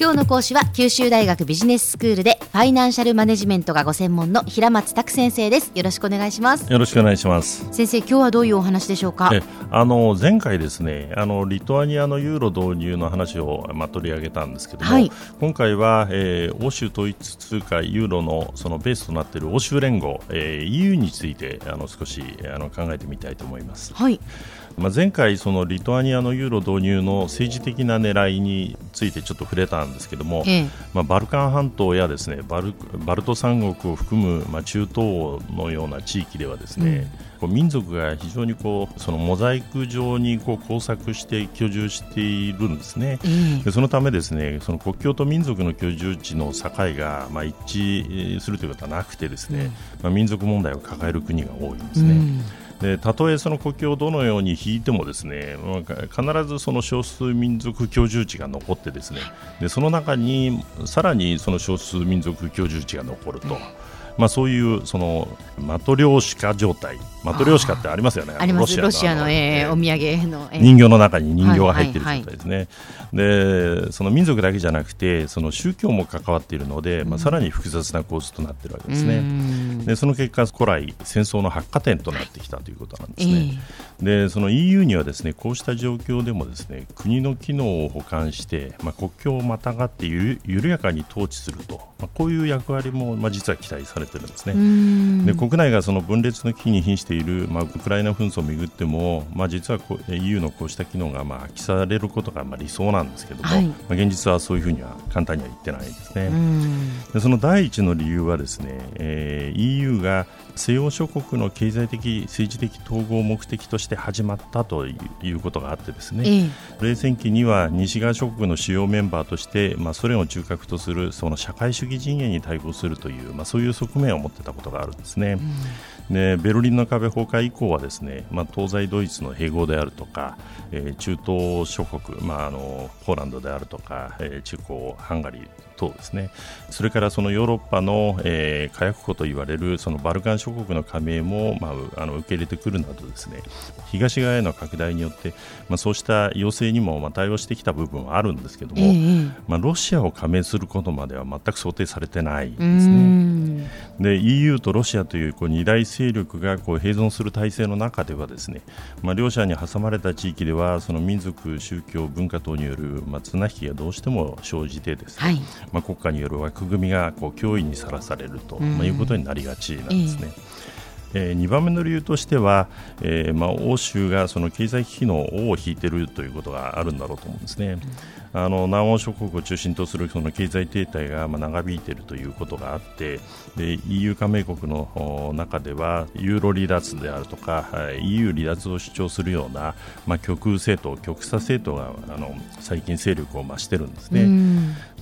今日の講師は九州大学ビジネススクールでファイナンシャルマネジメントがご専門の平松卓先生です。よろしくお願いします。よろしくお願いします。先生今日はどういうお話でしょうか？えあの前回ですねあのリトアニアのユーロ導入の話を、まあ、取り上げたんですけども、はい、今回は、えー、欧州統一通貨ユーロのそのベースとなっている欧州連合、えー、EU についてあの少しあの考えてみたいと思います。はいまあ、前回、そのリトアニアのユーロ導入の政治的な狙いについてちょっと触れたんですけども、ええ、まあ、バルカン半島やですねバルバルト三国を含む、まあ、中東のような地域ではですね、うん、こう民族が非常にこうそのモザイク状にこう交錯して居住しているんですね、でそのためですねその国境と民族の居住地の境が、まあ、一致するということはなくてですね、うん、まあ、民族問題を抱える国が多いんですね。うんでたとえその国境をどのように引いてもですね必ずその少数民族居住地が残ってですねでその中にさらにその少数民族居住地が残ると。まあ、そういうそのマトリョーシカ状態。マトリョーシカってありますよね。あります。ロシアの、えー、お土産の、えー、人形の中に人形が入っている状態ですね、でその民族だけじゃなくてその宗教も関わっているので、まあ、さらに複雑な構図となっているわけですねでその結果古来戦争の発火点となってきたということなんですね、えー、でその EU にはですねこうした状況でもですね国の機能を補完して、まあ、国境をまたがって緩やかに統治すると、まあ、こういう役割も、まあ、実は期待されているんですね。で国内がその分裂の危機に瀕している、まあ、ウクライナ紛争をめぐっても、まあ、実は EU のこうした機能がまあ発揮されることがまあ理想なんですけども、はい、まあ、現実はそういうふうには簡単には言ってないですね。でその第一の理由はですね、えー、EU が西欧諸国の経済的、政治的統合を目的として始まったということがあってですね、ええ、冷戦期には西側諸国の主要メンバーとして、まあ、ソ連を中核とするその社会主義陣営に対抗するという、まあ、そういう側面を持っていたことがあるんですね。うん、でベルリンの壁崩壊以降はですね、まあ、東西ドイツの併合であるとか、えー、中東諸国、まあ、あのポーランドであるとか、えー、中古ハンガリー等ですね。それからそのヨーロッパの、えー、火薬庫と言われるそのバルカン諸国の加盟も、まあ、あの受け入れてくるなどですね東側への拡大によって、まあ、そうした要請にもまあ対応してきた部分はあるんですけども、えー、まあ、ロシアを加盟することまでは全く想定されてないんですね。で EU とロシアというこう二大勢力がこう併存する体制の中ではですね、まあ、両者に挟まれた地域ではその民族、宗教、文化等による、まあ、綱引きがどうしても生じてですね、はい、まあ、国家による枠組みがこう脅威にさらされると、まあ、いうことになりがちなんですね。えー、2番目の理由としては、えーまあ、欧州がその経済危機の尾を引いているということがあるんだろうと思うんですね。あの南欧諸国を中心とするその経済停滞がまあ長引いているということがあってで EU 加盟国の中ではユーロ離脱であるとか EU 離脱を主張するような、まあ、極右政党、極左政党があの最近勢力を増しているんですね。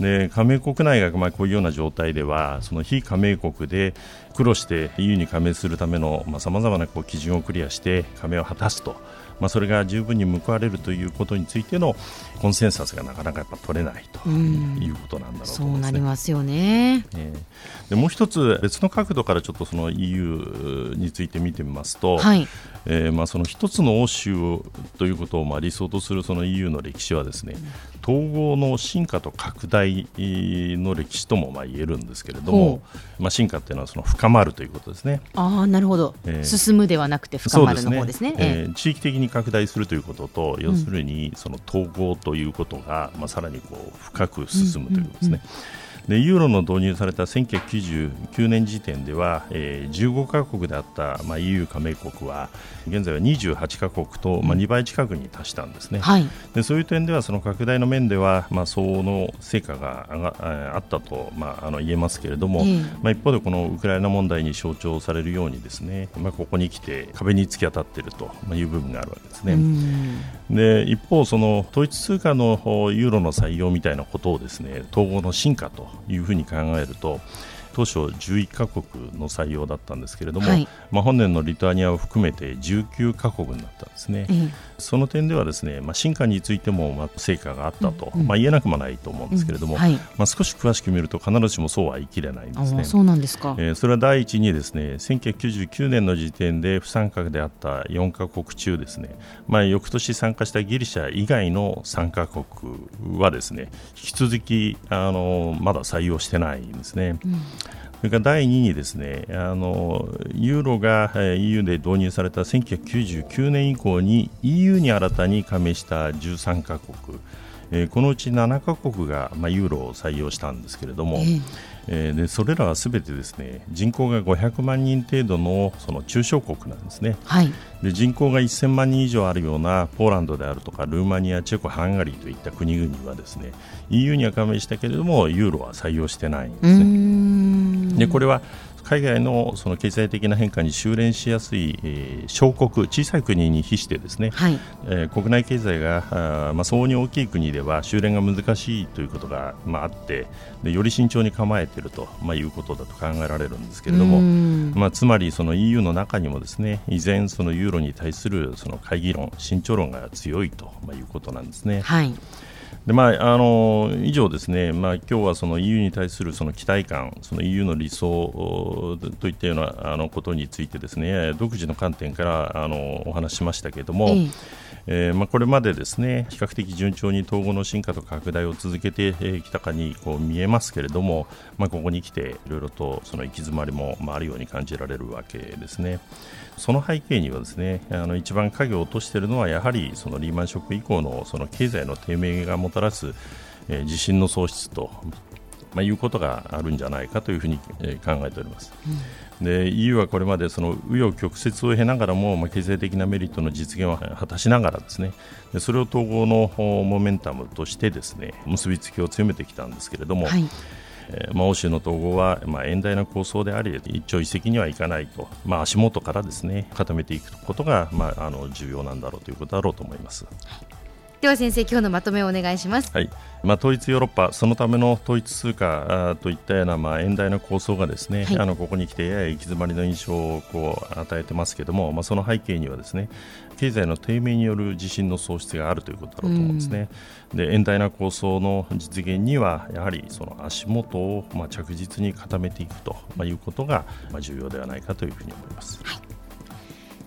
で加盟国内がまあこういうような状態ではその非加盟国で苦労して EU に加盟するためのさまざ、まなこう基準をクリアして加盟を果たすと。まあ、それが十分に報われるということについてのコンセンサスがなかなかやっぱ取れないということなんだろうと思います、ね、そうなりますよね、えー、でもう一つ別の角度からちょっとその EU について見てみますと、はい、えー、まあその一つの欧州ということをまあ理想とするその EU の歴史はですね、統合の進化と拡大の歴史ともまあ言えるんですけれども、まあ、進化というのはその深まるということですね。あなるほど、えー、進むではなくて深まるの方ですね。すね。えー、地域的に拡大するということと、要するにその統合ということが、まあ、さらにこう深く進むということですね。うんうんうんでユーロの導入された1999年時点では、えー、15カ国であった、まあ、EU 加盟国は現在は28カ国と、まあ、2倍近くに達したんですね、はい、でそういう点ではその拡大の面では、まあ、相応の成果があったと、まあ、あの言えますけれども、まあ、一方でこのウクライナ問題に象徴されるようにですね、まあ、ここに来て壁に突き当たっているという部分があるわけですね。で一方、その統一通貨のユーロの採用みたいなことをですね統合の進化というふうに考えると当初11カ国の採用だったんですけれども、はい、まあ、本年のリトアニアを含めて19カ国になったんですね、その点ではですね、まあ、進化についてもまあ成果があったと、うん、まあ、言えなくもないと思うんですけれども、うん。はい、まあ、少し詳しく見ると必ずしもそうは言い切れないんですね。そうなんですか、えー、それは第一にですね1999年の時点で不参加であった4カ国中ですね、まあ、翌年参加したギリシャ以外の3カ国はですね引き続きあのまだ採用してないんですね。うんそれから第2にですねあのユーロが EU で導入された1999年以降に EU に新たに加盟した13カ国、えー、このうち7カ国が、まあ、ユーロを採用したんですけれども、えーえー、でそれらはすべてですね人口が500万人程度のその中小国なんですね、はい、で人口が1000万人以上あるようなポーランドであるとかルーマニア、チェコ、ハンガリーといった国々はですね EU には加盟したけれどもユーロは採用してないんですね。でこれは海外のその経済的な変化に修練しやすい、えー、小国、小さい国に比してですね、はい、えー、国内経済があ、まあ、相応に大きい国では修練が難しいということが、まあ、あってでより慎重に構えていると、まあ、いうことだと考えられるんですけれども、まあ、つまりその EU の中にもですね依然、そのユーロに対するその会議論、慎重論が強いと、まあ、いうことなんですね。はいでまあ、あの以上ですね、まあ今日はその EU に対するその期待感、その EU の理想といったようなあのことについてですね、独自の観点からあのお話しましたけれども、えー、まあ、これまでですね比較的順調に統合の進化と拡大を続けてきたかにこう見えますけれども、まあ、ここに来ていろいろとその行き詰まりもあるように感じられるわけですね。その背景にはですねあの一番影を落としているのはやはりそのリーマンショック以降のその経済の低迷がもたらす、えー、地震の喪失と、まあ、いうことがあるんじゃないかというふうに、えー、考えております。うん、で EU はこれまでその紆余曲折を経ながらも、まあ、経済的なメリットの実現を果たしながらですねでそれを統合のモメンタムとしてですね結びつきを強めてきたんですけれども、はいえー、まあ、欧州の統合は、まあ、遠大な構想であり一朝一夕にはいかないと、まあ、足元からですね固めていくことが、まあ、あの重要なんだろうということだろうと思います。では先生今日のまとめをお願いします。はい。まあ統一ヨーロッパそのための統一通貨といったようなまあ遠大な構想がですね、はい、あのここに来てやや行き詰まりの印象をこう与えてますけども、まあその背景にはですね経済の低迷による地震の喪失があるということだろうと思うんですね。で遠大な構想の実現にはやはりその足元をまあ着実に固めていくということがまあ重要ではないかというふうに思います。はい